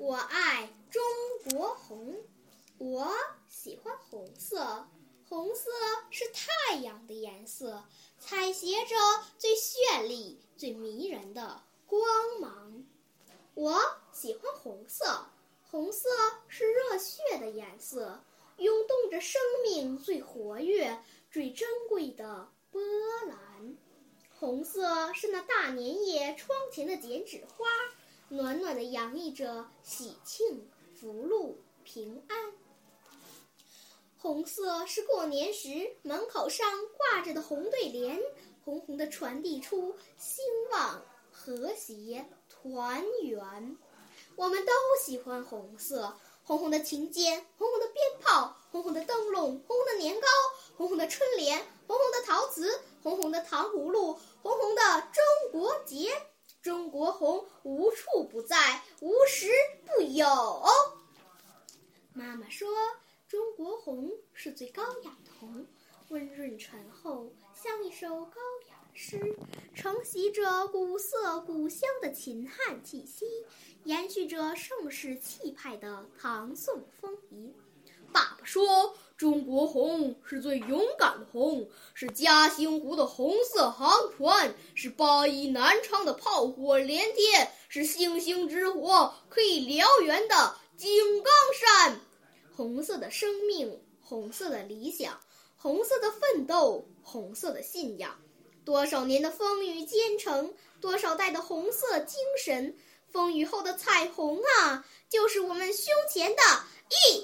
我爱中国红，我喜欢红色。红色是太阳的颜色，采撷着最绚丽、最迷人的光芒。我喜欢红色，红色是热血的颜色，涌动着生命最活跃、最珍贵的波澜。红色是那大年夜窗前的剪纸花。暖暖的洋溢着喜庆、福禄、平安。红色是过年时门口上挂着的红对联，红红的传递出兴旺、和谐、团圆。我们都喜欢红色，红红的琴键，红红的鞭炮，红红的灯笼，红红的年糕，红红的春联，红红的陶瓷，红红的糖葫芦，红红的中国结。中国红无处不在，无时不有。妈妈说，中国红是最高雅的红，温润醇厚，像一首高雅的诗，承袭着古色古香的秦汉气息，延续着盛世气派的唐宋风仪。爸爸说。中国红是最勇敢的红，是嘉兴湖的红色航船，是八一南昌的炮火连天，是星星之火可以燎原的井冈山。红色的生命，红色的理想，红色的奋斗，红色的信仰。多少年的风雨兼程，多少代的红色精神，风雨后的彩虹啊，就是我们胸前的一。